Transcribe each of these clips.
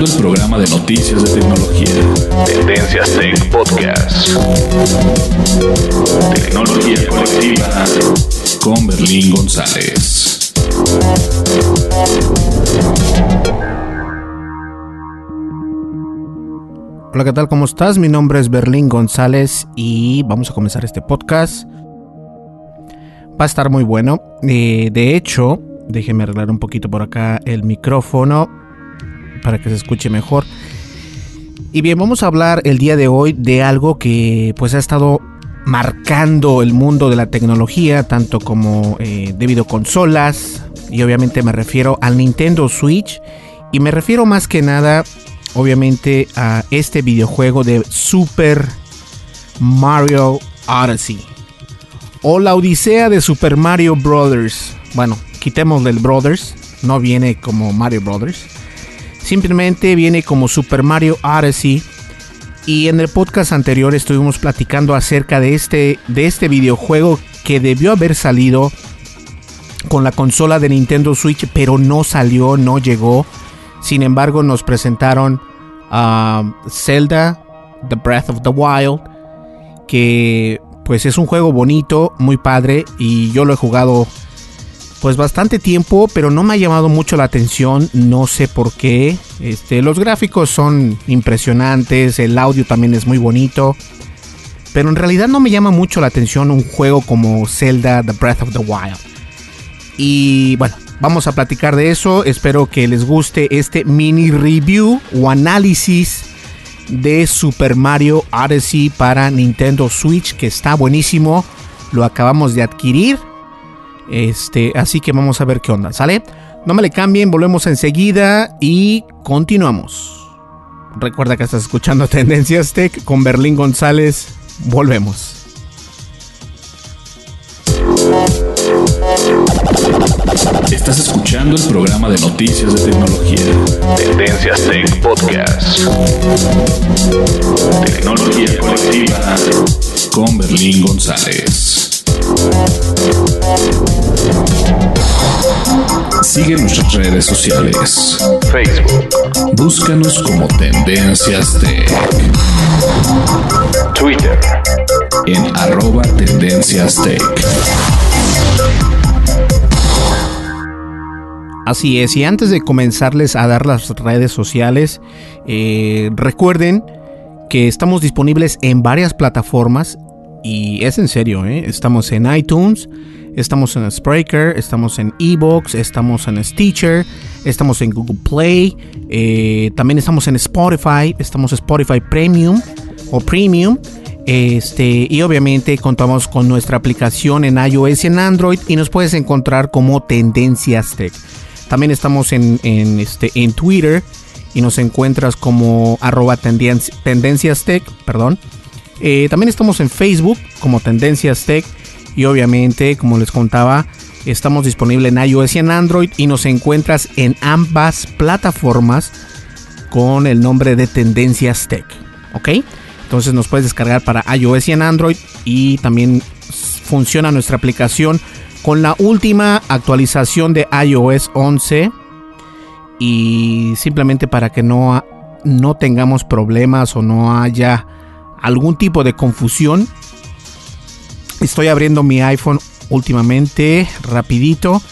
Escuchando el programa de noticias de tecnología. Tendencias Tech Podcast. Tecnología colectiva con Berlín González. Hola, ¿qué tal? ¿Cómo estás? Mi nombre es Berlín González y vamos a comenzar este podcast. Va a estar muy bueno. Eh, de hecho, déjeme arreglar un poquito por acá el micrófono para que se escuche mejor. Y bien, vamos a hablar el día de hoy de algo que pues ha estado marcando el mundo de la tecnología, tanto como eh, de videoconsolas, y obviamente me refiero al Nintendo Switch, y me refiero más que nada, obviamente, a este videojuego de Super Mario Odyssey, o la Odisea de Super Mario Brothers. Bueno, quitemos del Brothers, no viene como Mario Brothers, simplemente viene como Super Mario Odyssey. Y en el podcast anterior estuvimos platicando acerca de este, de este videojuego que debió haber salido con la consola de Nintendo Switch, pero no salió, no llegó. Sin embargo, nos presentaron Zelda, The Breath of the Wild, que pues es un juego bonito, muy padre, y yo lo he jugado pues bastante tiempo, pero no me ha llamado mucho la atención, no sé por qué. Este, los gráficos son impresionantes, el audio también es muy bonito, pero en realidad no me llama mucho la atención un juego como Zelda The Breath of the Wild. Y bueno, vamos a platicar de eso, espero que les guste este mini review o análisis de Super Mario Odyssey para Nintendo Switch, que está buenísimo, lo acabamos de adquirir. Este, así que vamos a ver qué onda, ¿sale? No me le cambien, volvemos enseguida y continuamos. Recuerda que estás escuchando Tendencias Tech con Berlín González. Volvemos. Estás escuchando el programa de noticias de tecnología. Tendencias Tech Podcast. Tecnología colectiva con Berlín González. Sigue nuestras redes sociales. Facebook. Búscanos como Tendencias Tech. Twitter. En arroba Tendencias Tech. Así es, y antes de comenzarles a dar las redes sociales, eh, recuerden que estamos disponibles en varias plataformas y es en serio, ¿eh? estamos en iTunes, estamos en Spreaker, estamos en Evox, estamos en Stitcher, estamos en Google Play, eh, también estamos en Spotify, estamos en Spotify Premium o Premium. Este, y obviamente contamos con nuestra aplicación en iOS y en Android y nos puedes encontrar como Tendencias Tech. También estamos en, este, en Twitter y nos encuentras como arroba tendencias tech, perdón. Eh, también estamos en Facebook como Tendencias Tech y obviamente, como les contaba, estamos disponibles en iOS y en Android y nos encuentras en ambas plataformas con el nombre de Tendencias Tech. ¿Ok? Entonces nos puedes descargar para iOS y en Android y también funciona nuestra aplicación con la última actualización de iOS 11 y simplemente para que no, no tengamos problemas o no haya algún tipo de confusión estoy abriendo mi iPhone últimamente rapidito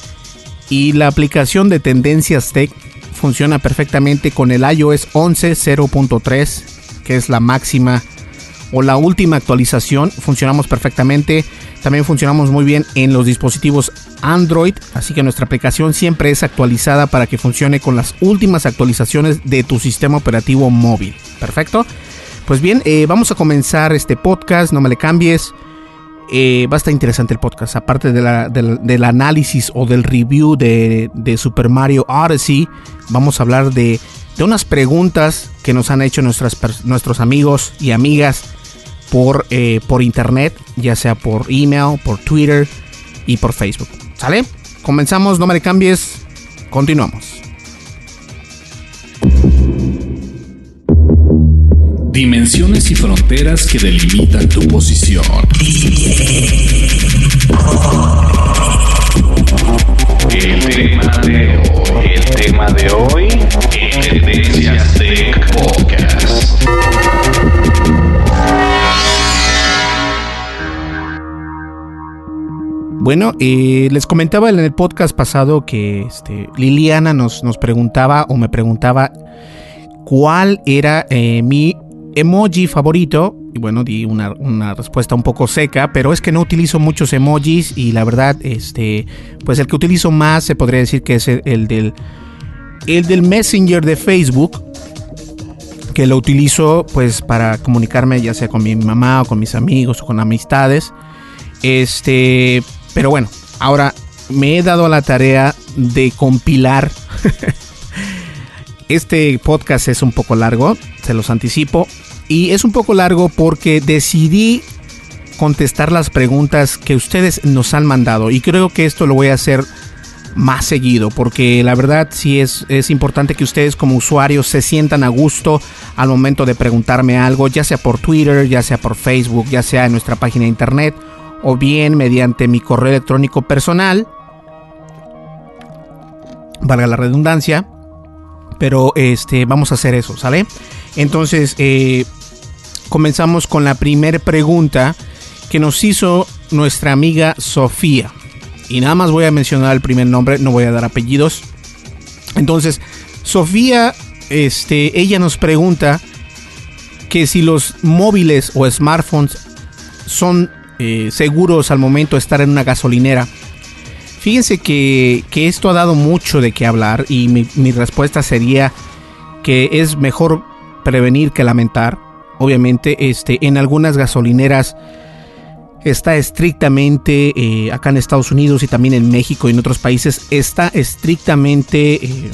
y la aplicación de tendencias tech funciona perfectamente con el iOS 11 0.3 que es la máxima o la última actualización. Funcionamos perfectamente. También funcionamos muy bien en los dispositivos Android, así que nuestra aplicación siempre es actualizada para que funcione con las últimas actualizaciones de tu sistema operativo móvil. Perfecto. Pues bien, eh, vamos a comenzar este podcast, no me le cambies. Eh, va a estar interesante el podcast. Aparte del análisis o del review de, de Super Mario Odyssey, vamos a hablar de de unas preguntas que nos han hecho nuestros amigos y amigas por, eh, por internet, ya sea por email, por Twitter y por Facebook. ¿Sale? Comenzamos, no me cambies, continuamos. Dimensiones y fronteras que delimitan tu posición. El tema de hoy, el tema de hoy, Tendencias Tech Podcast. Bueno, eh, les comentaba en el podcast pasado que este, Liliana nos, nos preguntaba o me preguntaba cuál era eh, mi emoji favorito. Y bueno, di una, respuesta un poco seca, pero es que no utilizo muchos emojis y la verdad, este, pues el que utilizo más se podría decir que es el, del, el del Messenger de Facebook, que lo utilizo pues para comunicarme ya sea con mi mamá o con mis amigos o con amistades. Este, pero bueno, ahora me he dado a la tarea de compilar. este podcast es un poco largo, se los anticipo, y es un poco largo porque decidí contestar las preguntas que ustedes nos han mandado. Y creo que esto lo voy a hacer más seguido. Porque la verdad sí es, es importante que ustedes como usuarios se sientan a gusto al momento de preguntarme algo. Ya sea por Twitter, ya sea por Facebook, ya sea en nuestra página de internet. O bien mediante mi correo electrónico personal. Valga la redundancia. Pero este, vamos a hacer eso, ¿sale? Entonces, eh, comenzamos con la primera pregunta que nos hizo nuestra amiga Sofía. Y nada más voy a mencionar el primer nombre, no voy a dar apellidos. Entonces, Sofía, este, ella nos pregunta que si los móviles o smartphones son eh, seguros al momento de estar en una gasolinera. Fíjense que, esto ha dado mucho de qué hablar y mi respuesta sería que es mejor prevenir que lamentar obviamente, este, en algunas gasolineras está estrictamente, eh, acá en Estados Unidos y también en México y en otros países, está estrictamente eh,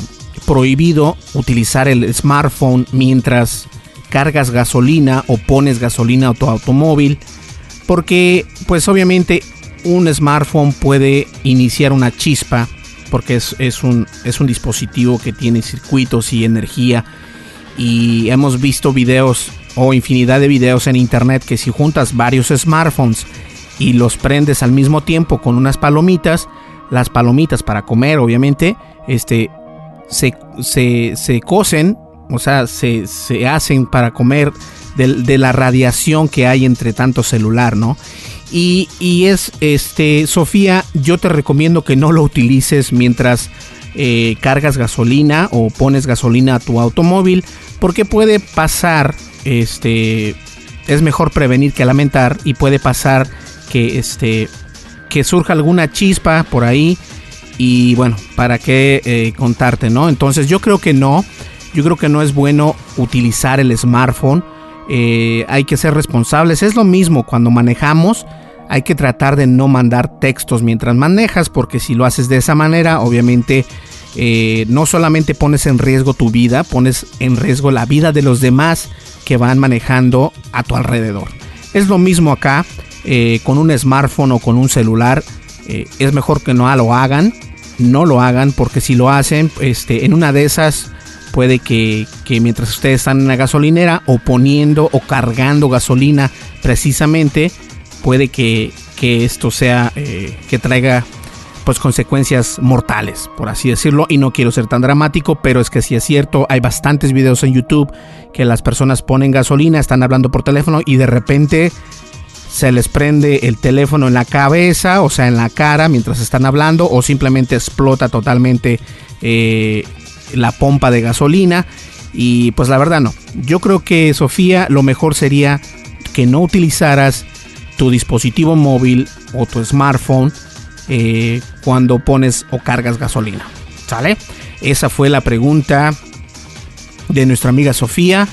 prohibido utilizar el smartphone mientras cargas gasolina o pones gasolina a tu automóvil, porque pues obviamente un smartphone puede iniciar una chispa, porque es, un, es un dispositivo que tiene circuitos y energía, y hemos visto videos o infinidad de videos en internet que si juntas varios smartphones y los prendes al mismo tiempo con unas palomitas, las palomitas para comer obviamente, este, se, se, se cosen, o sea, se, se hacen para comer de, la radiación que hay entre tanto celular, ¿no? Y, y, es, este, Sofía, yo te recomiendo que no lo utilices mientras eh, cargas gasolina o pones gasolina a tu automóvil, porque puede pasar este es mejor prevenir que lamentar y puede pasar que este que surja alguna chispa por ahí y bueno para qué eh, contarte no entonces yo creo que no. Yo creo que no es bueno utilizar el smartphone. Eh, hay que ser responsables. Es lo mismo cuando manejamos, hay que tratar de no mandar textos mientras manejas, porque si lo haces de esa manera, obviamente eh, no solamente pones en riesgo tu vida, pones en riesgo la vida de los demás que van manejando a tu alrededor. Es lo mismo acá, eh, con un smartphone o con un celular, es mejor que no lo hagan, no lo hagan, porque si lo hacen, este, en una de esas puede que, mientras ustedes están en la gasolinera o poniendo o cargando gasolina precisamente, puede que, esto sea, eh, que traiga pues consecuencias mortales, por así decirlo, y no quiero ser tan dramático, pero es que si es cierto, hay bastantes videos en YouTube que las personas ponen gasolina, están hablando por teléfono y de repente se les prende el teléfono en la cabeza, o sea, en la cara mientras están hablando, o simplemente explota totalmente eh, la pompa de gasolina. Y pues la verdad no. Yo creo que Sofía lo mejor sería que no utilizaras tu dispositivo móvil o tu smartphone eh, cuando pones o cargas gasolina. ¿Sale? Esa fue la pregunta de nuestra amiga Sofía.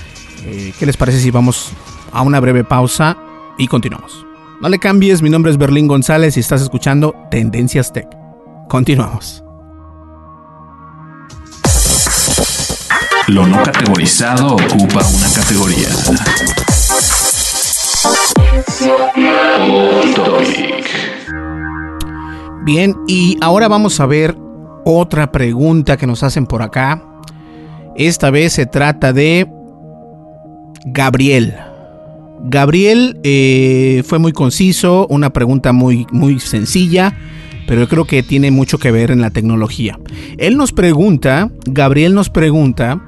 Eh, ¿Qué les parece si vamos a una breve pausa y continuamos? No le cambies, mi nombre es Berlín González y estás escuchando Tendencias Tech. Continuamos. Lo no categorizado ocupa una categoría. Bien, y ahora vamos a ver otra pregunta que nos hacen por acá. Esta vez se trata de Gabriel. Gabriel eh, fue muy conciso, una pregunta muy, muy sencilla, pero yo creo que tiene mucho que ver en la tecnología. Él nos pregunta, Gabriel nos pregunta,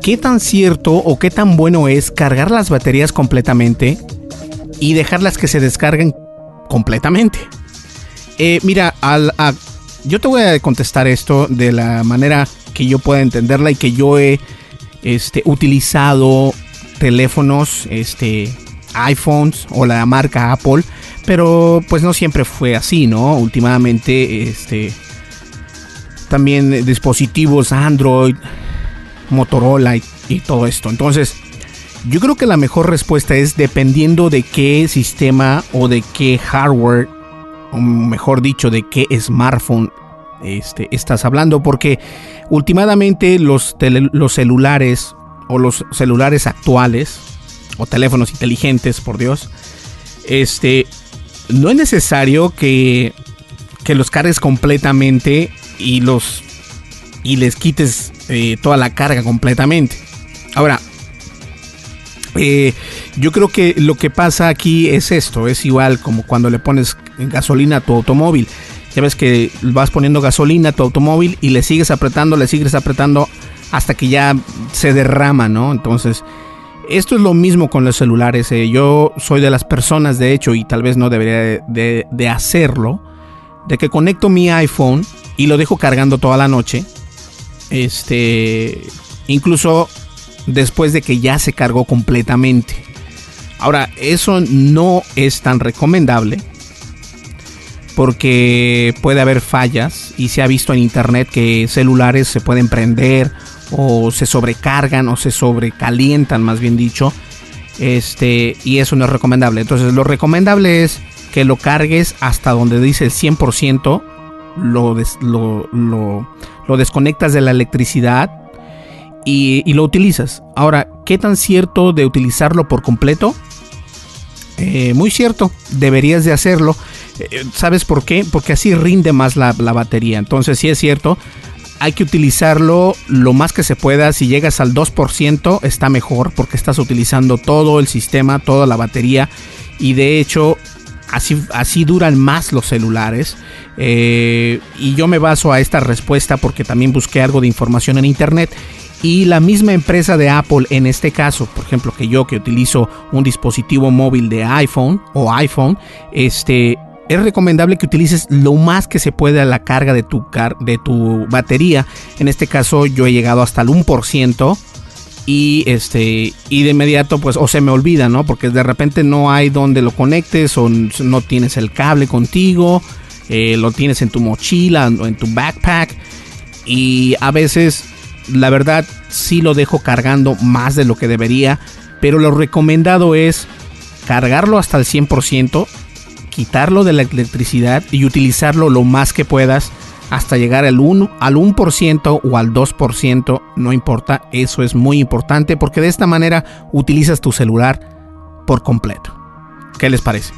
¿qué tan cierto o qué tan bueno es cargar las baterías completamente y dejarlas que se descarguen completamente? Eh, mira, yo te voy a contestar esto de la manera que yo pueda entenderla y que yo he este, utilizado teléfonos, este, iPhones o la marca Apple, pero pues no siempre fue así, ¿no? Últimamente, este, también dispositivos Android, Motorola y, todo esto. Entonces, yo creo que la mejor respuesta es dependiendo de qué sistema o de qué hardware, o mejor dicho, de qué smartphone este, estás hablando, porque últimamente los, los celulares o los celulares actuales o teléfonos inteligentes, por Dios, este, no es necesario que, que los cargues completamente y los y les quites eh, toda la carga completamente. Ahora, eh, yo creo que lo que pasa aquí es esto, es igual como cuando le pones gasolina a tu automóvil. Ya ves que vas poniendo gasolina a tu automóvil y le sigues apretando, le sigues apretando hasta que ya se derrama, ¿no? Entonces, esto es lo mismo con los celulares. Eh. Yo soy de las personas, de hecho, y tal vez no debería de, de hacerlo, de que conecto mi iPhone y lo dejo cargando toda la noche este, incluso después de que ya se cargó completamente. Ahora, eso no es tan recomendable porque puede haber fallas y se ha visto en internet que celulares se pueden prender o se sobrecargan o se sobrecalientan, más bien dicho. Este, y eso no es recomendable. Entonces, lo recomendable es que lo cargues hasta donde dice el 100%, lo, lo lo desconectas de la electricidad y, lo utilizas. Ahora, ¿qué tan cierto de utilizarlo por completo? Eh, muy cierto, deberías de hacerlo. Eh, ¿Sabes por qué? Porque así rinde más la, batería. Entonces, sí es cierto, hay que utilizarlo lo más que se pueda. Si llegas al 2%, está mejor porque estás utilizando todo el sistema, toda la batería. Y de hecho, así, así duran más los celulares. Eh, y yo me baso a esta respuesta porque también busqué algo de información en internet. Y la misma empresa de Apple, en este caso, por ejemplo, que yo que utilizo un dispositivo móvil de iPhone o iPhone, este, es recomendable que utilices lo más que se pueda la carga de tu, de tu batería. En este caso, yo he llegado hasta el 1% y este y de inmediato pues o se me olvida no porque de repente no hay donde lo conectes o no tienes el cable contigo eh, lo tienes en tu mochila o en tu backpack y a veces la verdad sí lo dejo cargando más de lo que debería pero lo recomendado es cargarlo hasta el 100%, quitarlo de la electricidad y utilizarlo lo más que puedas hasta llegar al 1%, al 1% o al 2%, no importa, eso es muy importante porque de esta manera utilizas tu celular por completo. ¿Qué les parece?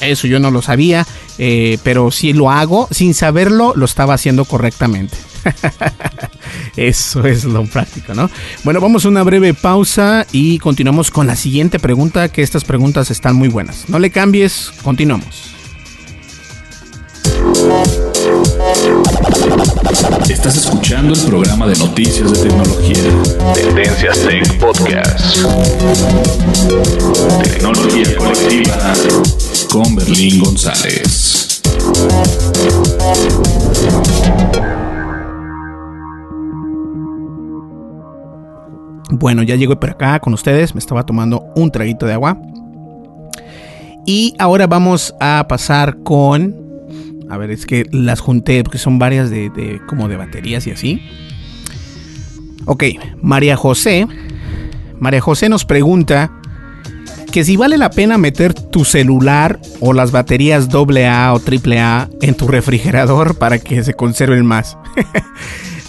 Eso yo no lo sabía, eh, pero si lo hago, sin saberlo, lo estaba haciendo correctamente. Eso es lo práctico, ¿no? Bueno, vamos a una breve pausa y continuamos con la siguiente pregunta, que estas preguntas están muy buenas. No le cambies, continuamos. Estás escuchando el programa de noticias de tecnología. Tendencias Tech Podcast. Tecnología colectiva con Berlín González. Bueno, ya llego por acá con ustedes, me estaba tomando un traguito de agua. Y ahora vamos a pasar con... A ver, es que las junté porque son varias de, como de baterías y así. Ok, María José. María José nos pregunta que si vale la pena meter tu celular o las baterías AA o AAA en tu refrigerador para que se conserven más.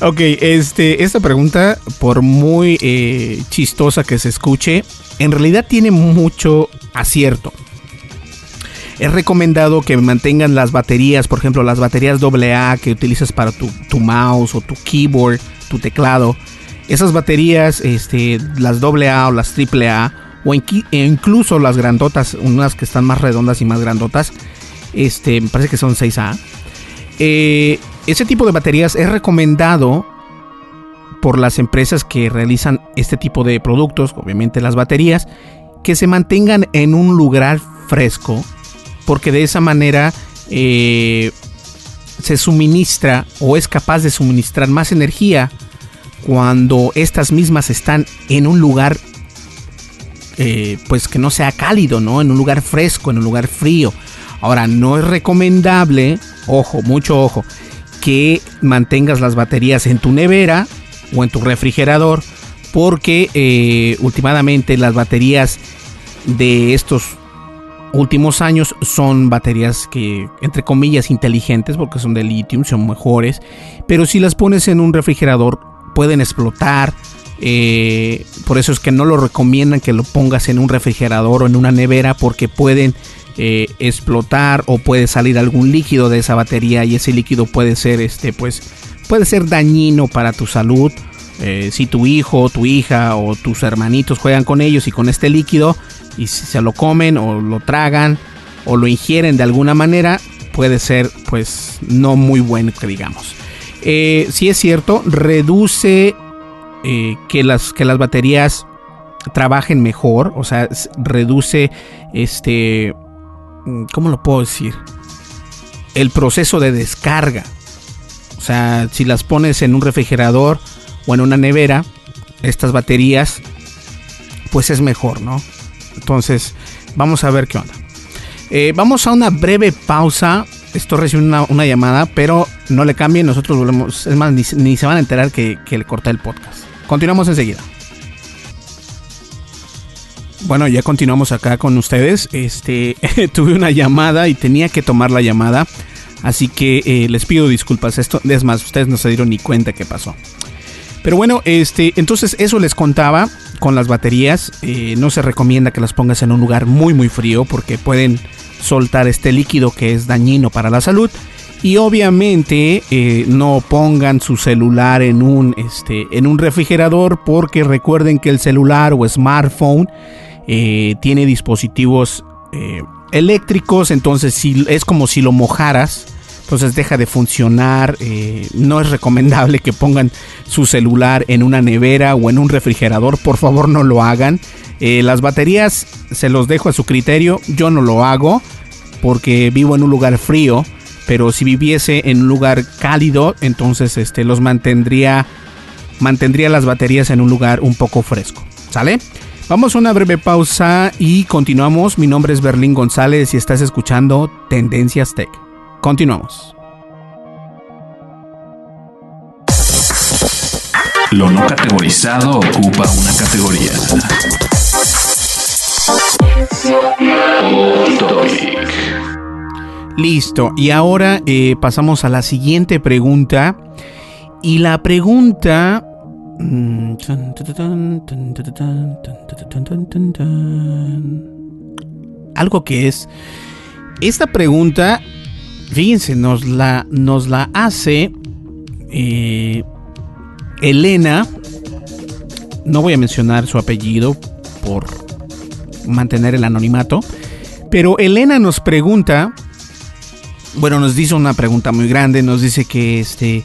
Ok, este, esta pregunta, por muy eh, chistosa que se escuche, en realidad tiene mucho acierto. Es recomendado que mantengan las baterías, por ejemplo, las baterías AA que utilizas para tu, mouse o tu keyboard, tu teclado. Esas baterías, este, las AA o las AAA, o e incluso las grandotas, unas que están más redondas y más grandotas, este, me parece que son 6A. Eh, ese tipo de baterías es recomendado por las empresas que realizan este tipo de productos, obviamente las baterías, que se mantengan en un lugar fresco, porque de esa manera eh, se suministra o es capaz de suministrar más energía cuando estas mismas están en un lugar eh, pues que no sea cálido, ¿no? En un lugar fresco, en un lugar frío. Ahora, no es recomendable, ojo, mucho ojo, que mantengas las baterías en tu nevera o en tu refrigerador porque eh, últimamente las baterías de estos últimos años son baterías que entre comillas inteligentes porque son de litio, son mejores, pero si las pones en un refrigerador pueden explotar. Eh, por eso es que no lo recomiendan que lo pongas en un refrigerador o en una nevera porque pueden eh, explotar o puede salir algún líquido de esa batería y ese líquido puede ser este pues puede ser dañino para tu salud. Eh, si tu hijo tu hija o tus hermanitos juegan con ellos y con este líquido y si se lo comen o lo tragan o lo ingieren de alguna manera puede ser pues no muy bueno que digamos. Si es cierto reduce que las que las baterías trabajen mejor o sea reduce este Mm, ¿cómo lo puedo decir? El proceso de descarga. O sea, si las pones en un refrigerador o en una nevera, estas baterías, pues es mejor, ¿no? Entonces, vamos a ver qué onda. Eh, vamos a una breve pausa. Estoy recibiendo una, llamada, pero no le cambien, nosotros volvemos. Es más, ni, se van a enterar que, que le corté el podcast. Continuamos enseguida. Bueno, ya continuamos acá con ustedes. Este, tuve una llamada y tenía que tomar la llamada. Así que eh, les pido disculpas. Esto, es más, ustedes no se dieron ni cuenta qué pasó. Pero bueno, este, entonces eso les contaba con las baterías. Eh, no se recomienda que las pongas en un lugar muy muy frío porque pueden soltar este líquido que es dañino para la salud. Y obviamente eh, no pongan su celular en un, este, en un refrigerador porque recuerden que el celular o smartphone eh, tiene dispositivos eh, eléctricos, entonces si, es como si lo mojaras, entonces deja de funcionar. No es recomendable que pongan su celular en una nevera o en un refrigerador, por favor no lo hagan. las baterías se los dejo a su criterio, yo no lo hago porque vivo en un lugar frío, pero si viviese en un lugar cálido, entonces este, los mantendría, mantendría las baterías en un lugar un poco fresco. ¿Sale? Vamos a una breve pausa y continuamos. Mi nombre es Berlín González y estás escuchando Tendencias Tech. Continuamos. Lo no categorizado ocupa una categoría. Listo, y ahora eh, pasamos a la siguiente pregunta. Y la pregunta... Algo que es... Esta pregunta, fíjense, nos la, nos la hace eh, Elena. No voy a mencionar su apellido por mantener el anonimato. Pero Elena nos pregunta bueno, nos dice una pregunta muy grande, nos dice que este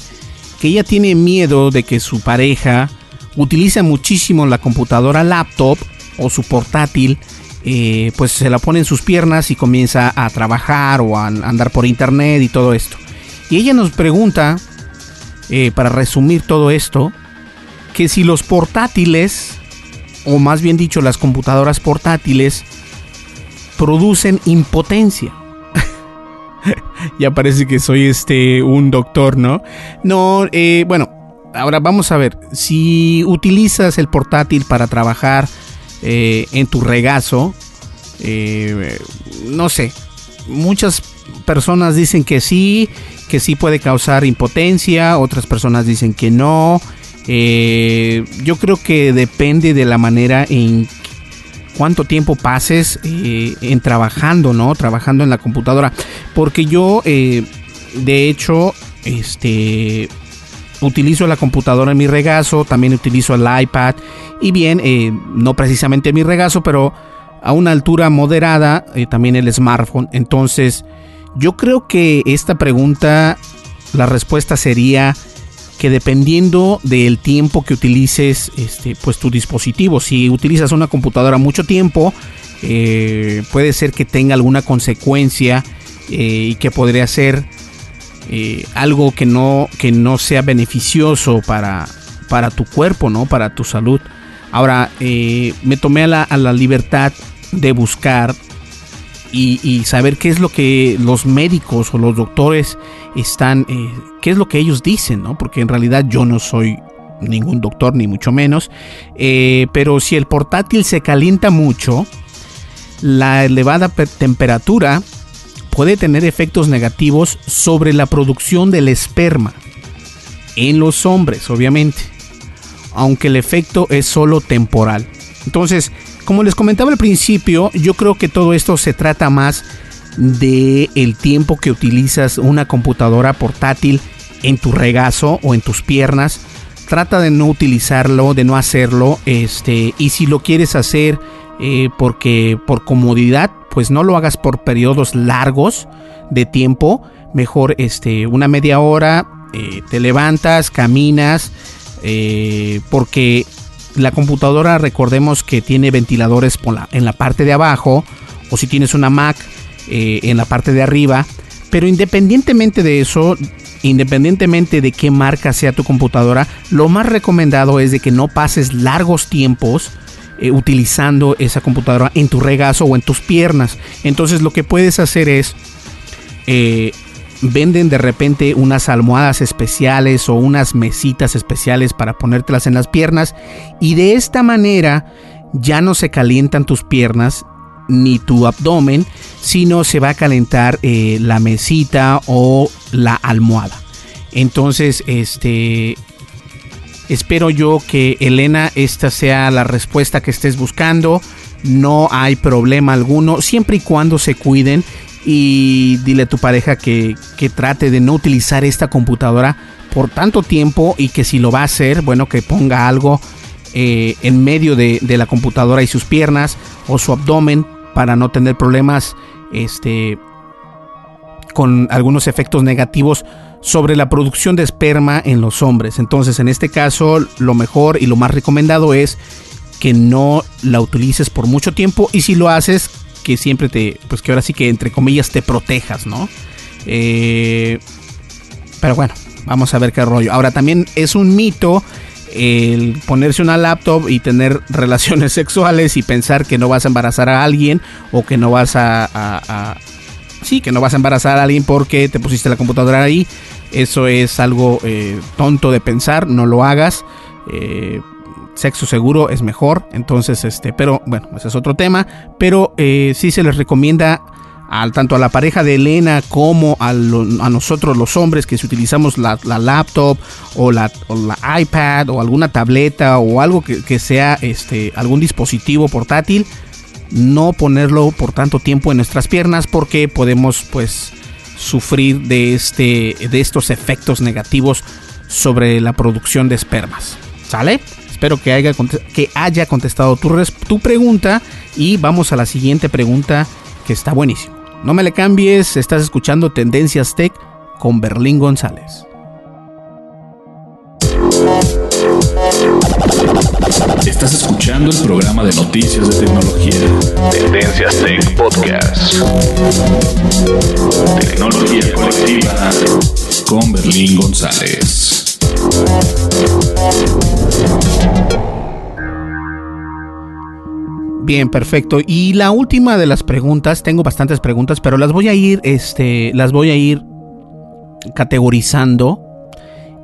que ella tiene miedo de que su pareja utilice muchísimo la computadora laptop o su portátil, eh, pues se la pone en sus piernas y comienza a trabajar o a andar por internet y todo esto. Y ella nos pregunta, eh, para resumir todo esto, que si los portátiles, o más bien dicho las computadoras portátiles, producen impotencia. ya parece que soy este un doctor, ¿no? No, eh, bueno, ahora vamos a ver. Si utilizas el portátil para trabajar eh, en tu regazo, eh, no sé. Muchas personas dicen que sí, que sí puede causar impotencia. Otras personas dicen que no. yo creo que depende de la manera en cuánto tiempo pases eh, en trabajando, ¿no? Trabajando en la computadora. Porque yo, eh, de hecho, este utilizo la computadora en mi regazo, también utilizo el iPad y bien, eh, no precisamente en mi regazo, pero a una altura moderada, también el smartphone. Entonces, yo creo que esta pregunta, la respuesta sería que dependiendo del tiempo que utilices este, pues tu dispositivo, si utilizas una computadora mucho tiempo, eh, puede ser que tenga alguna consecuencia eh, y que podría ser eh, algo que no, que no sea beneficioso para, para tu cuerpo, ¿no? para tu salud. Ahora, me tomé la, a la libertad de buscar y, saber qué es lo que los médicos o los doctores están, eh, qué es lo que ellos dicen, ¿no? Porque en realidad yo no soy ningún doctor, ni mucho menos. Eh, pero si el portátil se calienta mucho, la elevada temperatura puede tener efectos negativos sobre la producción del esperma en los hombres, obviamente, aunque el efecto es solo temporal. Entonces, como les comentaba al principio, yo creo que todo esto se trata más de el tiempo que utilizas una computadora portátil en tu regazo o en tus piernas. Trata de no utilizarlo, de no hacerlo. Este, y si lo quieres hacer eh, porque por comodidad, pues no lo hagas por periodos largos de tiempo. Mejor este, una media hora, eh, te levantas, caminas, eh, porque la computadora recordemos que tiene ventiladores en la parte de abajo o si tienes una Mac eh, en la parte de arriba. Pero independientemente de eso, independientemente de qué marca sea tu computadora, lo más recomendado es de que no pases largos tiempos eh, utilizando esa computadora en tu regazo o en tus piernas. Entonces lo que puedes hacer es eh, venden de repente unas almohadas especiales o unas mesitas especiales para ponértelas en las piernas y de esta manera ya no se calientan tus piernas ni tu abdomen, sino se va a calentar eh, la mesita o la almohada. Entonces, este, espero yo que Elena esta sea la respuesta que estés buscando. No hay problema alguno, siempre y cuando se cuiden y dile a tu pareja que, trate de no utilizar esta computadora por tanto tiempo y que si lo va a hacer, bueno, que ponga algo eh, en medio de, la computadora y sus piernas o su abdomen para no tener problemas este, con algunos efectos negativos sobre la producción de esperma en los hombres. Entonces, en este caso, lo mejor y lo más recomendado es que no la utilices por mucho tiempo y si lo haces, que siempre te, pues que ahora sí que entre comillas te protejas, ¿no? Eh, pero bueno, vamos a ver qué rollo. Ahora también es un mito el ponerse una laptop y tener relaciones sexuales y pensar que no vas a embarazar a alguien o que no vas a, sí, que no vas a embarazar a alguien porque te pusiste la computadora ahí. Eso es algo eh, tonto de pensar, no lo hagas. Eh, sexo seguro es mejor. Entonces, este, pero bueno, ese es otro tema. Pero eh, sí se les recomienda al, tanto a la pareja de Elena como a, nosotros los hombres que si utilizamos la, laptop o la, la, iPad o alguna tableta o algo que, que, sea este, algún dispositivo portátil, no ponerlo por tanto tiempo en nuestras piernas porque podemos pues sufrir de, este, de estos efectos negativos sobre la producción de espermas. ¿Sale? Espero que haya, que haya contestado tu, tu pregunta y vamos a la siguiente pregunta que está buenísimo. No me le cambies, estás escuchando Tendencias Tech con Berlín González. Estás escuchando el programa de noticias de tecnología. Tendencias Tech Podcast. Tecnología colectiva con Berlín González. Bien, perfecto. Y la última de las preguntas, tengo bastantes preguntas, pero las voy a ir, este, las voy a ir categorizando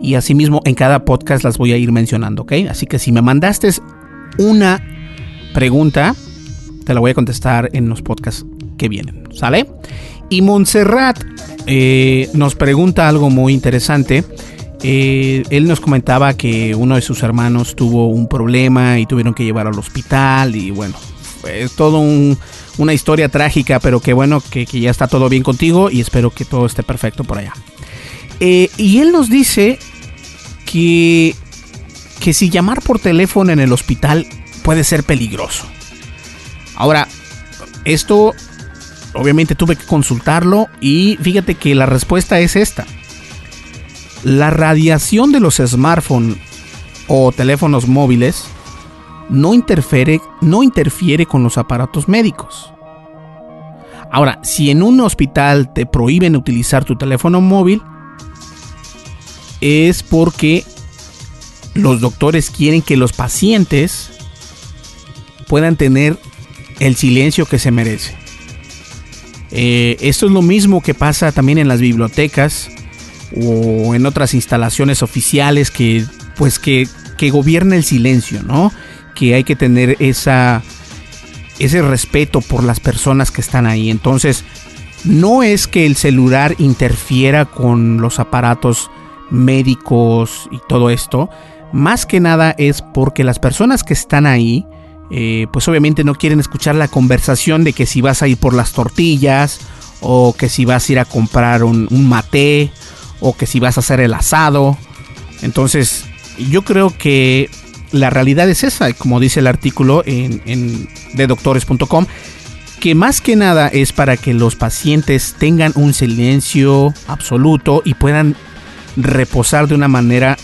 y asimismo en cada podcast las voy a ir mencionando. Así que si me mandaste una pregunta, te la voy a contestar en los podcasts que vienen, ¿sale? Y Montserrat eh, nos pregunta algo muy interesante. Eh, él nos comentaba que uno de sus hermanos tuvo un problema y tuvieron que llevarlo al hospital y bueno, es todo una historia trágica, pero que bueno, que, ya está todo bien contigo y espero que todo esté perfecto por allá. Eh, y él nos dice que, que si llamar por teléfono en el hospital puede ser peligroso. Ahora, esto obviamente tuve que consultarlo y fíjate que la respuesta es esta. La radiación de los smartphones o teléfonos móviles no interfiere, no interfiere con los aparatos médicos. Ahora, si en un hospital te prohíben utilizar tu teléfono móvil, es porque los doctores quieren que los pacientes puedan tener el silencio que se merece. Eh, esto es lo mismo que pasa también en las bibliotecas o en otras instalaciones oficiales que pues que, que gobierna el silencio, ¿no? Que hay que tener esa ese respeto por las personas que están ahí. Entonces, no es que el celular interfiera con los aparatos médicos y todo esto, más que nada es porque las personas que están ahí, eh, pues obviamente no quieren escuchar la conversación de que si vas a ir por las tortillas, o que si vas a ir a comprar un, un mate, o que si vas a hacer el asado. Entonces, yo creo que la realidad es esa, como dice el artículo en, en de doctores.com, que más que nada es para que los pacientes tengan un silencio absoluto y puedan reposar de una manera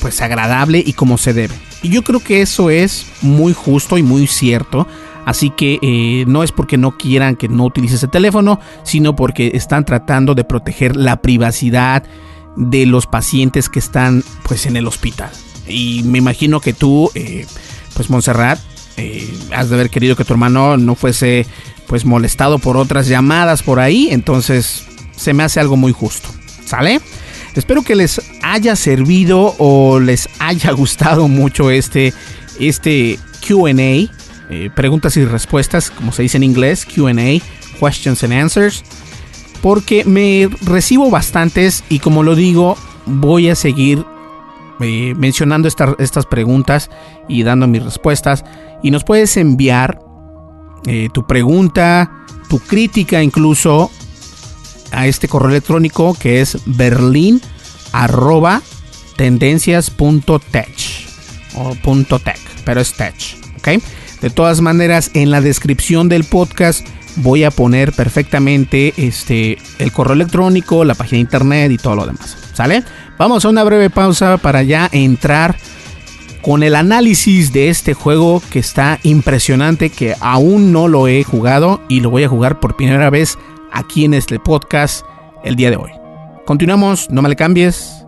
pues agradable y como se debe. Y yo creo que eso es muy justo y muy cierto. Así que eh, no es porque no quieran que no utilices el teléfono, sino porque están tratando de proteger la privacidad de los pacientes que están pues en el hospital. Y me imagino que tú, eh, pues Montserrat, eh, has de haber querido que tu hermano no fuese pues molestado por otras llamadas por ahí. Entonces se me hace algo muy justo. ¿Sale? Espero que les haya servido o les haya gustado mucho este, este QA, eh, preguntas y respuestas, como se dice en inglés, QA, questions and answers, porque me recibo bastantes y como lo digo, voy a seguir eh, mencionando estas preguntas y dando mis respuestas. Y nos puedes enviar eh, tu pregunta, tu crítica incluso a este correo electrónico que es berlin arroba tendencias.tech o punto .tech, pero es tech, ¿ok? De todas maneras, en la descripción del podcast voy a poner perfectamente este, el correo electrónico, la página de internet y todo lo demás, ¿sale? Vamos a una breve pausa para ya entrar con el análisis de este juego que está impresionante, que aún no lo he jugado y lo voy a jugar por primera vez aquí en este podcast el día de hoy. Continuamos, no me le cambies,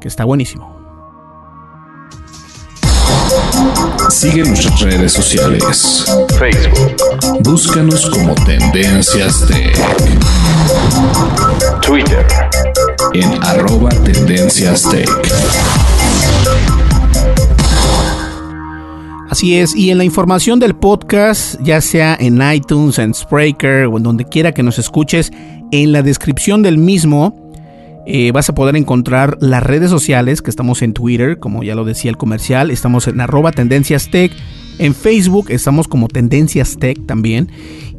que está buenísimo. Sigue nuestras redes sociales. Facebook. Búscanos como Tendencias Tech. Twitter. En arroba Tendencias Tech. Así es, y en la información del podcast, ya sea en iTunes, en Spreaker o en donde quiera que nos escuches, en la descripción del mismo eh, vas a poder encontrar las redes sociales, que estamos en Twitter, como ya lo decía el comercial, estamos en arroba tendencias tech, en Facebook estamos como tendencias tech también,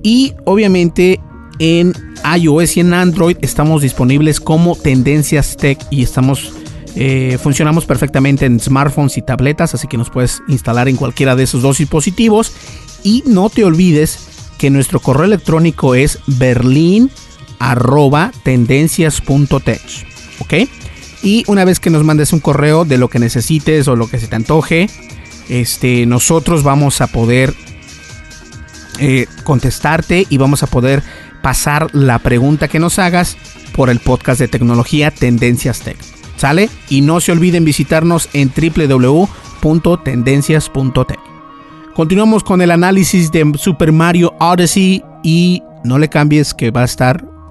y obviamente en iOS y en Android estamos disponibles como tendencias tech y estamos eh, funcionamos perfectamente en smartphones y tabletas, así que nos puedes instalar en cualquiera de esos dos dispositivos. Y no te olvides que nuestro correo electrónico es berlin.tendencias.tech. ¿Ok? Y una vez que nos mandes un correo de lo que necesites o lo que se te antoje, este, nosotros vamos a poder eh, contestarte y vamos a poder pasar la pregunta que nos hagas por el podcast de tecnología Tendencias Tech. ¿Sale? Y no se olviden visitarnos en www.tendencias.tech. Continuamos con el análisis de Super Mario Odyssey y no le cambies que va a estar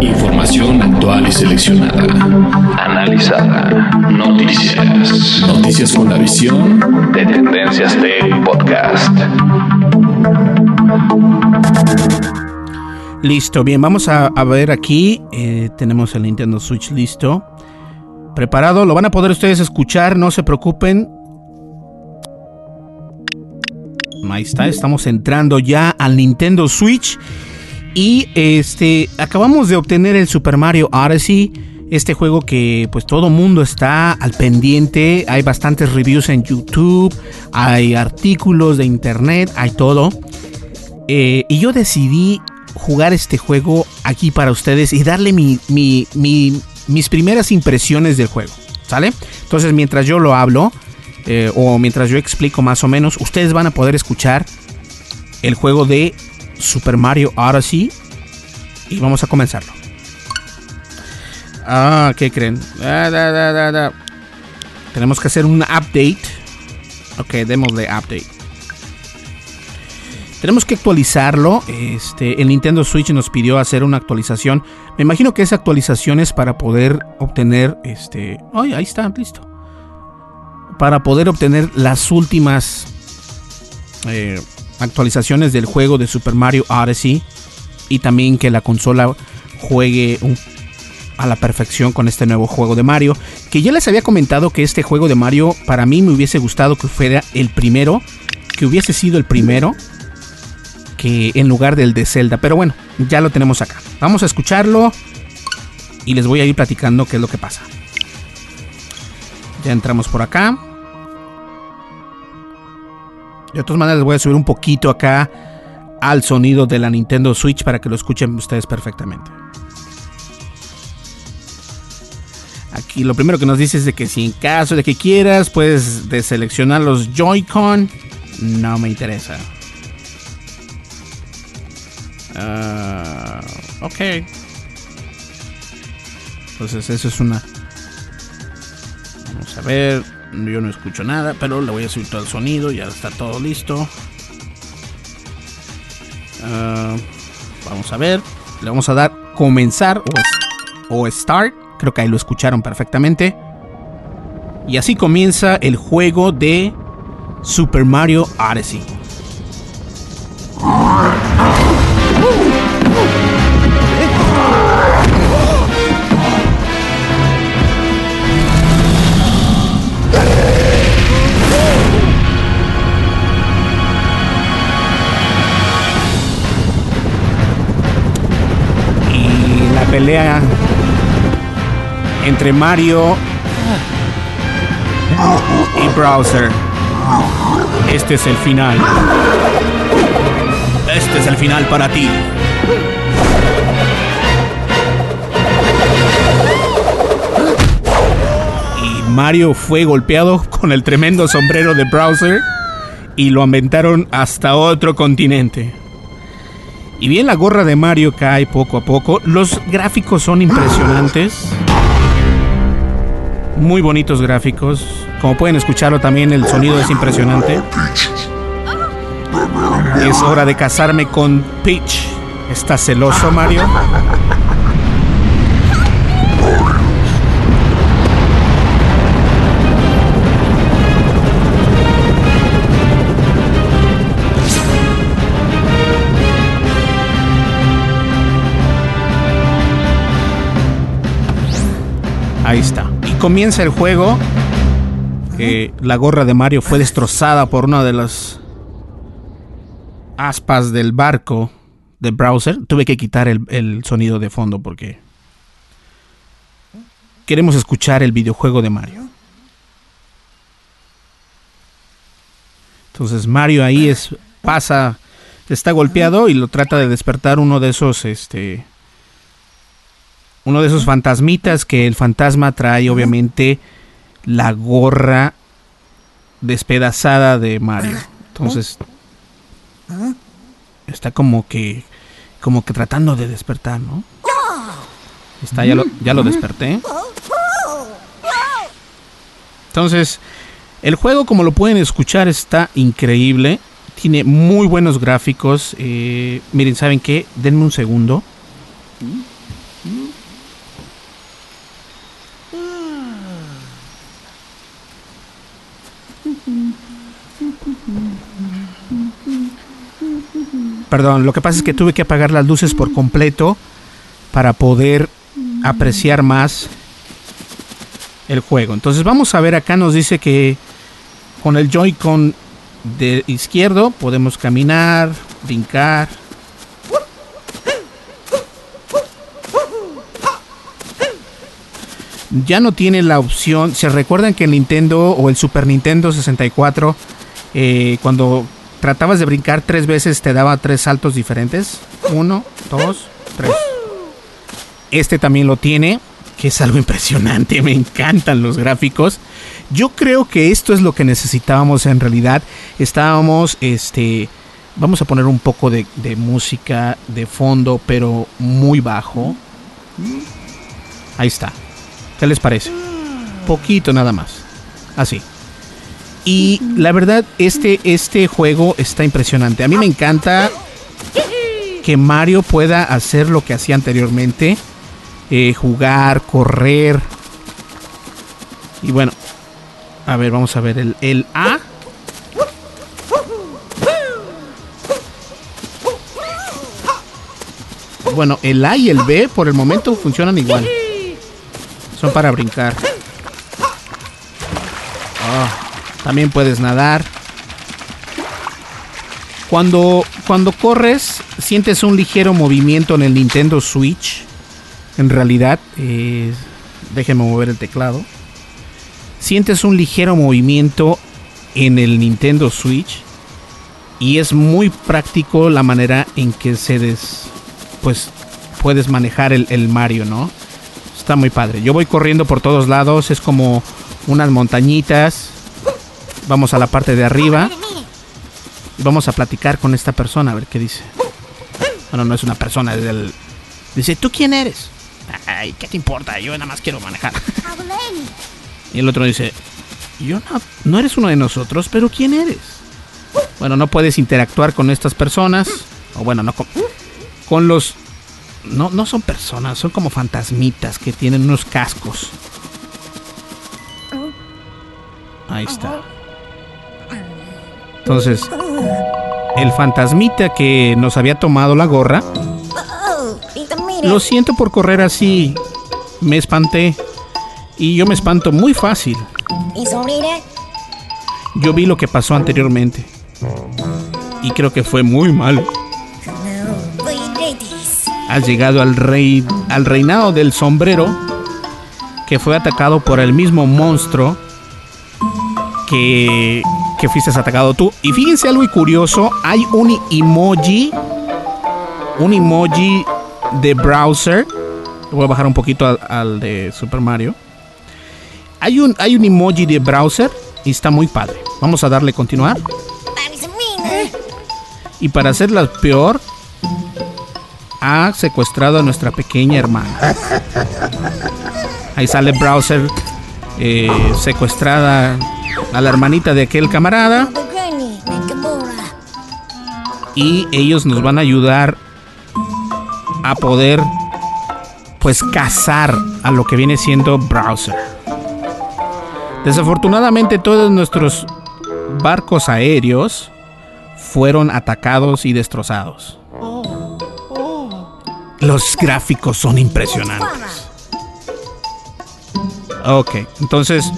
Información actual y seleccionada. Analizada. Noticias. Noticias con la visión de Tendencias Tech Podcast. Listo, bien, vamos a, a ver aquí. eh, tenemos el Nintendo Switch listo. Preparado, lo van a poder ustedes escuchar, no se preocupen. Ahí está, estamos entrando ya al Nintendo Switch. Y este, acabamos de obtener el Super Mario Odyssey. Este juego que pues todo mundo está al pendiente. Hay bastantes reviews en YouTube. Hay artículos de internet. Hay todo. Eh, y yo decidí jugar este juego aquí para ustedes y darle mi, mi- mi- mis primeras impresiones del juego. ¿Sale? Entonces mientras yo lo hablo eh, o mientras yo explico más o menos, ustedes van a poder escuchar el juego de Super Mario Odyssey y vamos a comenzarlo. Ah, ¿qué creen? Da, da, da. Tenemos que hacer un update. Ok, démosle update. Tenemos que actualizarlo. Este, el Nintendo Switch nos pidió hacer una actualización. Me imagino que esa actualización es para poder obtener. Este. Ay, ahí está, listo. Para poder obtener las últimas eh, actualizaciones del juego de Super Mario Odyssey. Y también que la consola juegue a la perfección con este nuevo juego de Mario. Que ya les había comentado que este juego de Mario para mí me hubiese gustado que fuera el primero. Que hubiese sido el primero que en lugar del de Zelda. Pero bueno, ya lo tenemos acá. Vamos a escucharlo y les voy a ir platicando qué es lo que pasa. Ya entramos por acá. De todas maneras les voy a subir un poquito acá al sonido de la Nintendo Switch para que lo escuchen ustedes perfectamente. Aquí lo primero que nos dice es de que si en caso de que quieras puedes deseleccionar los Joy-Con. No me interesa. Ah, ok. Entonces eso es una... Vamos a ver. Yo no escucho nada, pero le voy a subir todo el sonido. Ya está todo listo. Ah, vamos a ver. Le vamos a dar comenzar o, o start. Creo que ahí lo escucharon perfectamente. Y así comienza el juego de Super Mario Odyssey. Entre Mario y Browser. Este es el final. Este es el final para ti. Y Mario fue golpeado con el tremendo sombrero de Browser y lo aventaron hasta otro continente. Y bien, la gorra de Mario cae poco a poco. Los gráficos son impresionantes. Muy bonitos gráficos. Como pueden escucharlo también, el sonido es impresionante. Es hora de casarme con Peach. ¿Estás celoso, Mario? Ahí está. Y comienza el juego. Eh, la gorra de Mario fue destrozada por una de las aspas del barco de browser. Tuve que quitar el, el sonido de fondo porque queremos escuchar el videojuego de Mario. Entonces Mario ahí es pasa, está golpeado y lo trata de despertar uno de esos este uno de esos fantasmitas que el fantasma trae obviamente la gorra despedazada de Mario. Entonces está como que como que tratando de despertar, ¿no? Está ya lo, ya lo desperté. Entonces, el juego como lo pueden escuchar está increíble. Tiene muy buenos gráficos. Eh, miren, ¿saben qué? Denme un segundo. Perdón, lo que pasa es que tuve que apagar las luces por completo para poder apreciar más el juego. Entonces vamos a ver acá nos dice que con el Joy-Con de izquierdo podemos caminar, brincar. Ya no tiene la opción. ¿Se recuerdan que el Nintendo o el Super Nintendo 64 eh, cuando tratabas de brincar tres veces te daba tres saltos diferentes? Uno, dos, tres. Este también lo tiene, que es algo impresionante. Me encantan los gráficos. Yo creo que esto es lo que necesitábamos en realidad. Estábamos, este, vamos a poner un poco de, de música de fondo, pero muy bajo. Ahí está. ¿Qué les parece? Poquito nada más. Así. Y la verdad, este, este juego está impresionante. A mí me encanta que Mario pueda hacer lo que hacía anteriormente. eh, jugar, correr. Y bueno. A ver, vamos a ver el, el A. Bueno, el A y el B por el momento funcionan igual. Son para brincar. Ah, también puedes nadar. Cuando, cuando corres, sientes un ligero movimiento en el Nintendo Switch. En realidad, eh, déjenme mover el teclado. Sientes un ligero movimiento en el Nintendo Switch. Y es muy práctico la manera en que se des, pues puedes manejar el, el Mario, ¿no? Está muy padre. Yo voy corriendo por todos lados. Es como unas montañitas. Vamos a la parte de arriba. Y vamos a platicar con esta persona a ver qué dice. Bueno, no es una persona, es el... Dice, ¿tú quién eres? Ay, ¿qué te importa? Yo nada más quiero manejar. y el otro dice, yo no, no eres uno de nosotros, pero ¿quién eres? Bueno, no puedes interactuar con estas personas. O bueno, no con, con los... No, no son personas, son como fantasmitas que tienen unos cascos. Ahí está. Entonces, el fantasmita que nos había tomado la gorra. Lo siento por correr así. Me espanté. Y yo me espanto muy fácil. Yo vi lo que pasó anteriormente. Y creo que fue muy mal. Has llegado al rey al reinado del sombrero que fue atacado por el mismo monstruo que que fuiste atacado tú. Y fíjense algo curioso, hay un emoji un emoji de browser. Voy a bajar un poquito al, de Super Mario. Hay un hay un emoji de browser y está muy padre. Vamos a darle continuar. Y para hacerla peor, ha secuestrado a nuestra pequeña hermana. Ahí sale Browser eh, secuestrada a la hermanita de aquel camarada. Y ellos nos van a ayudar a poder pues cazar a lo que viene siendo Browser. Desafortunadamente todos nuestros barcos aéreos fueron atacados y destrozados. Los gráficos son impresionantes. Ok, entonces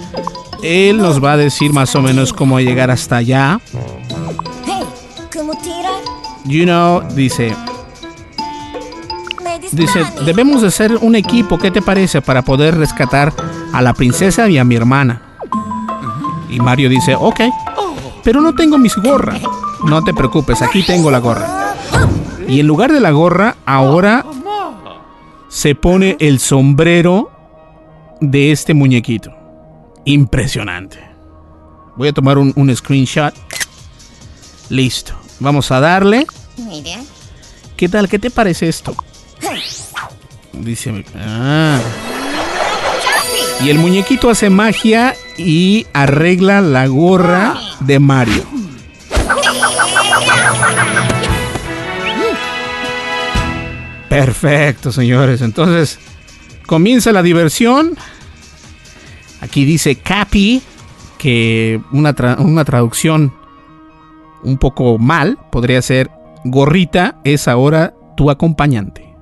él nos va a decir más o menos cómo llegar hasta allá. You know, dice. Dice, debemos de ser un equipo, ¿qué te parece? Para poder rescatar a la princesa y a mi hermana. Y Mario dice, ok, pero no tengo mis gorras. No te preocupes, aquí tengo la gorra. Y en lugar de la gorra, ahora se pone el sombrero de este muñequito. Impresionante. Voy a tomar un, un screenshot. Listo. Vamos a darle. ¿Qué tal? ¿Qué te parece esto? Dice. Ah. Y el muñequito hace magia y arregla la gorra de Mario. Perfecto, señores. Entonces, comienza la diversión. Aquí dice Capi, que una, una traducción un poco mal podría ser Gorrita es ahora tu acompañante.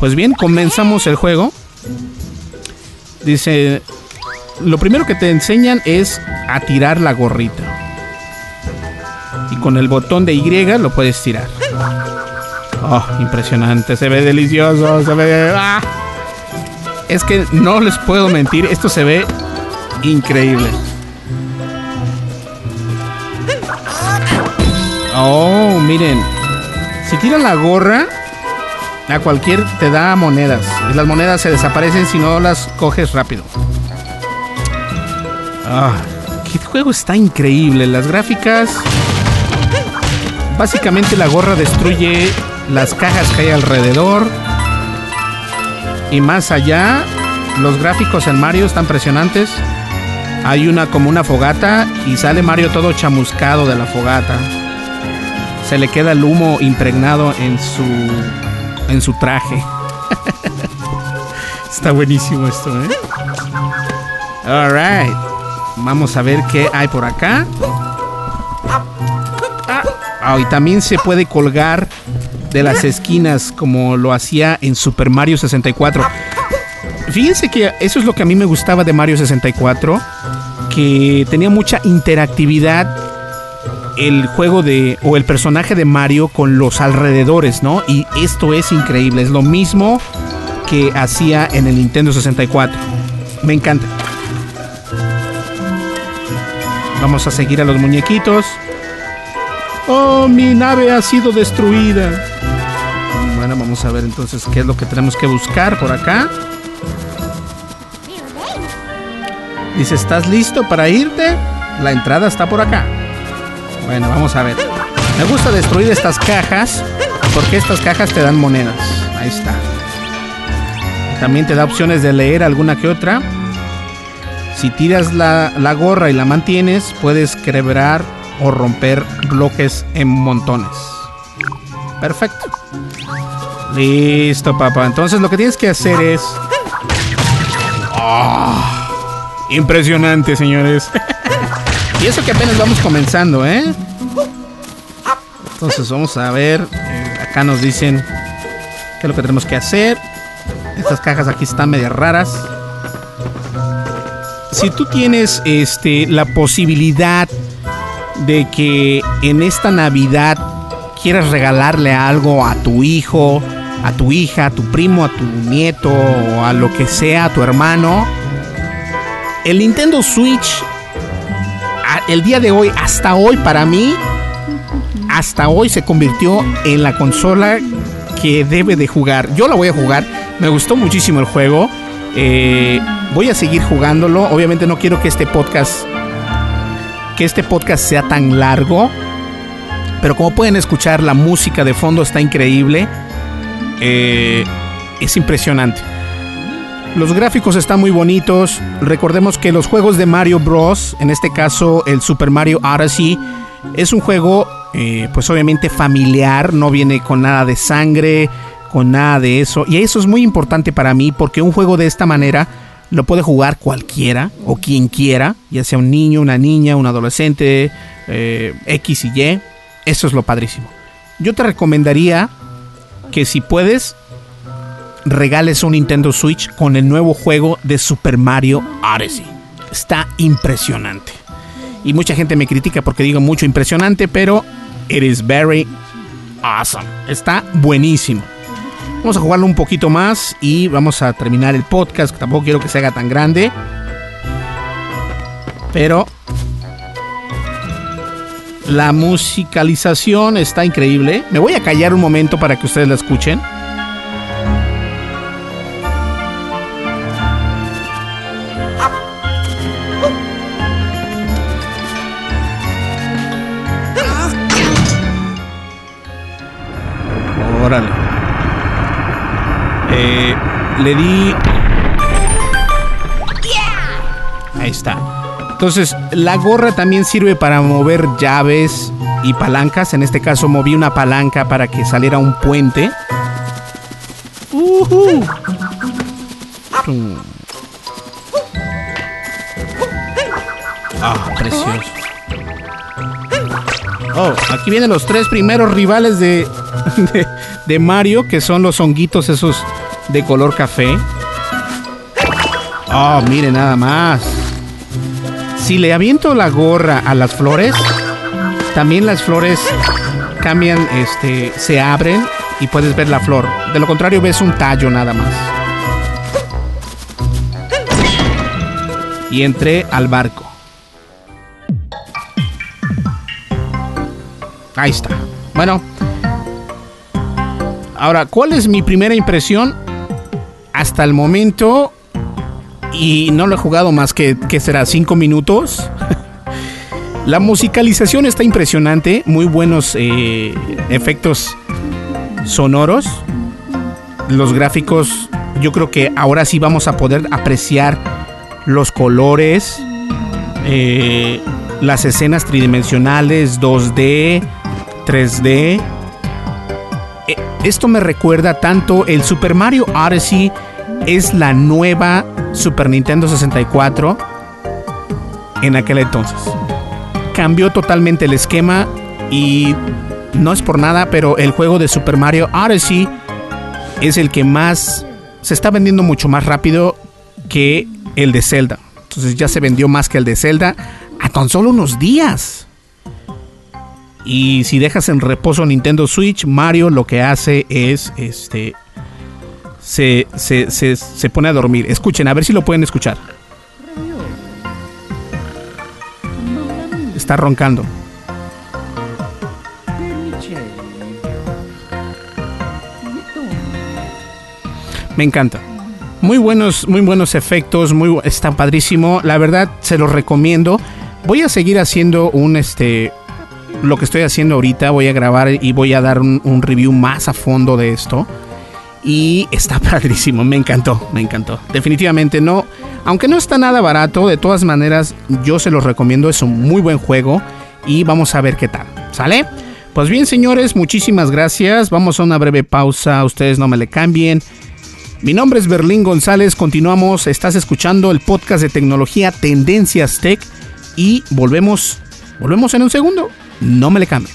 Pues bien, comenzamos el juego. Dice, lo primero que te enseñan es a tirar la gorrita. Y con el botón de Y lo puedes tirar. Oh, impresionante, se ve delicioso, se ve... ¡ah! Es que no les puedo mentir, esto se ve increíble. Oh, miren. Si tiras la gorra, a cualquier te da monedas. Y las monedas se desaparecen si no las coges rápido. Ah, qué juego está increíble. Las gráficas. Básicamente la gorra destruye las cajas que hay alrededor. Y más allá, los gráficos en Mario están impresionantes. Hay una como una fogata y sale Mario todo chamuscado de la fogata. Se le queda el humo impregnado en su en su traje. Está buenísimo esto, ¿eh? Alright. Vamos a ver qué hay por acá. Ah, y también se puede colgar de las esquinas como lo hacía en Super Mario 64. Fíjense que eso es lo que a mí me gustaba de Mario 64, que tenía mucha interactividad el juego de o el personaje de Mario con los alrededores, ¿no? Y esto es increíble, es lo mismo que hacía en el Nintendo 64. Me encanta. Vamos a seguir a los muñequitos. Oh, mi nave ha sido destruida. Bueno, vamos a ver entonces qué es lo que tenemos que buscar por acá. Dice, ¿estás listo para irte? La entrada está por acá. Bueno, vamos a ver. Me gusta destruir estas cajas porque estas cajas te dan monedas. Ahí está. También te da opciones de leer alguna que otra. Si tiras la, la gorra y la mantienes, puedes quebrar o romper bloques en montones. Perfecto. Listo, papá. Entonces lo que tienes que hacer es... ¡Ah! impresionante, señores. y eso que apenas vamos comenzando, ¿eh? Entonces vamos a ver. Acá nos dicen qué es lo que tenemos que hacer. Estas cajas aquí están medio raras. Si tú tienes este, la posibilidad de que en esta Navidad quieras regalarle algo a tu hijo, a tu hija, a tu primo, a tu nieto, o a lo que sea, a tu hermano, el Nintendo Switch, el día de hoy, hasta hoy para mí, hasta hoy se convirtió en la consola que debe de jugar. Yo la voy a jugar, me gustó muchísimo el juego. Eh, voy a seguir jugándolo. Obviamente no quiero que este podcast este podcast sea tan largo. Pero como pueden escuchar, la música de fondo está increíble. Eh, es impresionante. Los gráficos están muy bonitos. Recordemos que los juegos de Mario Bros, en este caso el Super Mario Odyssey, es un juego eh, pues obviamente familiar, no viene con nada de sangre, con nada de eso. Y eso es muy importante para mí porque un juego de esta manera lo puede jugar cualquiera o quien quiera, ya sea un niño, una niña, un adolescente, eh, X y Y. Eso es lo padrísimo. Yo te recomendaría que si puedes, regales un Nintendo Switch con el nuevo juego de Super Mario Odyssey. Está impresionante. Y mucha gente me critica porque digo mucho impresionante, pero it is very awesome. Está buenísimo. Vamos a jugarlo un poquito más y vamos a terminar el podcast, que tampoco quiero que se haga tan grande. Pero la musicalización está increíble. Me voy a callar un momento para que ustedes la escuchen. Le di. Ahí está. Entonces, la gorra también sirve para mover llaves y palancas. En este caso, moví una palanca para que saliera un puente. Tum. Ah, precioso. Oh, aquí vienen los tres primeros rivales de, de, de Mario, que son los honguitos esos de color café. Oh, mire nada más. Si le aviento la gorra a las flores, también las flores cambian, este, se abren y puedes ver la flor. De lo contrario ves un tallo nada más. Y entré al barco. Ahí está. Bueno. Ahora, ¿cuál es mi primera impresión? Hasta el momento, y no lo he jugado más que, ¿qué será? ¿Cinco minutos? La musicalización está impresionante, muy buenos eh, efectos sonoros. Los gráficos, yo creo que ahora sí vamos a poder apreciar los colores, eh, las escenas tridimensionales, 2D, 3D. Eh, Esto me recuerda tanto el Super Mario Odyssey es la nueva Super Nintendo 64 en aquel entonces. Cambió totalmente el esquema y no es por nada, pero el juego de Super Mario Odyssey es el que más se está vendiendo mucho más rápido que el de Zelda. Entonces ya se vendió más que el de Zelda a tan solo unos días. Y si dejas en reposo Nintendo Switch, Mario lo que hace es este se, se, se, se pone a dormir. Escuchen, a ver si lo pueden escuchar. Está roncando. Me encanta. Muy buenos, muy buenos efectos, muy está padrísimo. La verdad se los recomiendo. Voy a seguir haciendo un este lo que estoy haciendo ahorita. Voy a grabar y voy a dar un review más a fondo de esto. Y está padrísimo, me encantó, me encantó. Definitivamente no, aunque no está nada barato, de todas maneras yo se los recomiendo, es un muy buen juego y vamos a ver qué tal, ¿sale? Pues bien señores, muchísimas gracias, vamos a una breve pausa, ustedes no me le cambien. Mi nombre es Berlín González, continuamos, estás escuchando el podcast de tecnología Tendencias Tech y volvemos, volvemos en un segundo, no me le cambien.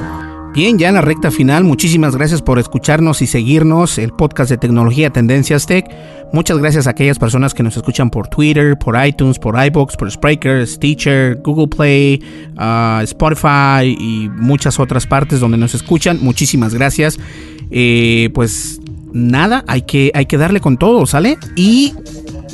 Bien, ya en la recta final, muchísimas gracias por escucharnos y seguirnos, el podcast de tecnología Tendencias Tech. Muchas gracias a aquellas personas que nos escuchan por Twitter, por iTunes, por iBooks, por Spreaker, Stitcher, Google Play, uh, Spotify y muchas otras partes donde nos escuchan. Muchísimas gracias. Eh, pues nada, hay que, hay que darle con todo, ¿sale? Y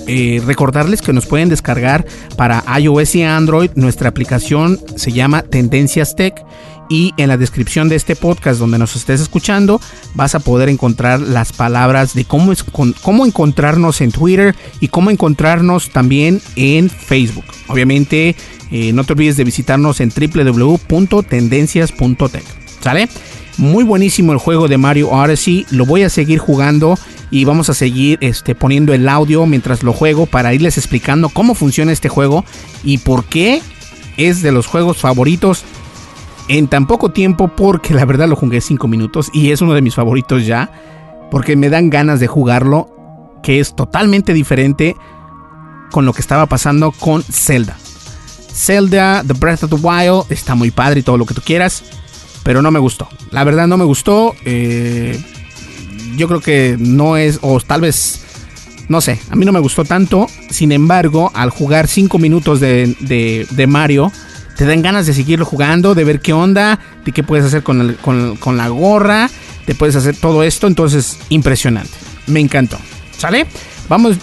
eh, recordarles que nos pueden descargar para iOS y Android. Nuestra aplicación se llama Tendencias Tech y en la descripción de este podcast donde nos estés escuchando vas a poder encontrar las palabras de cómo, cómo encontrarnos en Twitter y cómo encontrarnos también en Facebook. Obviamente eh, no te olvides de visitarnos en www.tendencias.tech. ¿Sale? Muy buenísimo el juego de Mario Odyssey. Lo voy a seguir jugando y vamos a seguir este, poniendo el audio mientras lo juego para irles explicando cómo funciona este juego y por qué es de los juegos favoritos en tan poco tiempo porque la verdad lo jugué 5 minutos y es uno de mis favoritos ya porque me dan ganas de jugarlo que es totalmente diferente con lo que estaba pasando con Zelda. Zelda, The Breath of the Wild está muy padre y todo lo que tú quieras, pero no me gustó. La verdad no me gustó. Eh, yo creo que no es, o tal vez, no sé, a mí no me gustó tanto. Sin embargo, al jugar 5 minutos de, de, de Mario, te dan ganas de seguirlo jugando, de ver qué onda, de qué puedes hacer con, con, la gorra, te puedes hacer todo esto, entonces impresionante, me encantó, ¿sale? Vamos,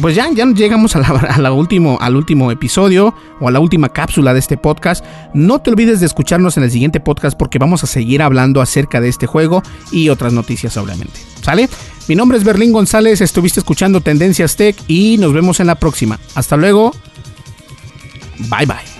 pues ya, ya llegamos a la, último, al último episodio o a la última cápsula de este podcast. No te olvides de escucharnos en el siguiente podcast porque vamos a seguir hablando acerca de este juego y otras noticias obviamente. ¿Sale? Mi nombre es Berlín González, estuviste escuchando Tendencias Tech y nos vemos en la próxima. Hasta luego. Bye bye.